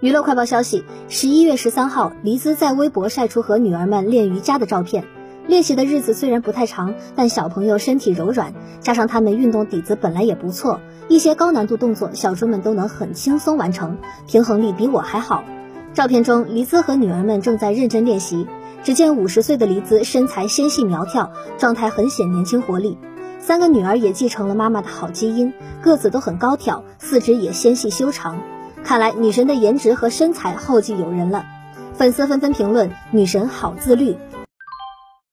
娱乐快报消息：十一月十三号，黎姿在微博晒出和女儿们练瑜伽的照片。练习的日子虽然不太长，但小朋友身体柔软，加上他们运动底子本来也不错，一些高难度动作小猪们都能很轻松完成，平衡力比我还好。照片中，黎姿和女儿们正在认真练习。只见五十岁的黎姿身材纤细苗条，状态很显年轻活力。三个女儿也继承了妈妈的好基因，个子都很高挑，四肢也纤细修长。看来女神的颜值和身材后继有人了，粉丝纷纷评论女神好自律，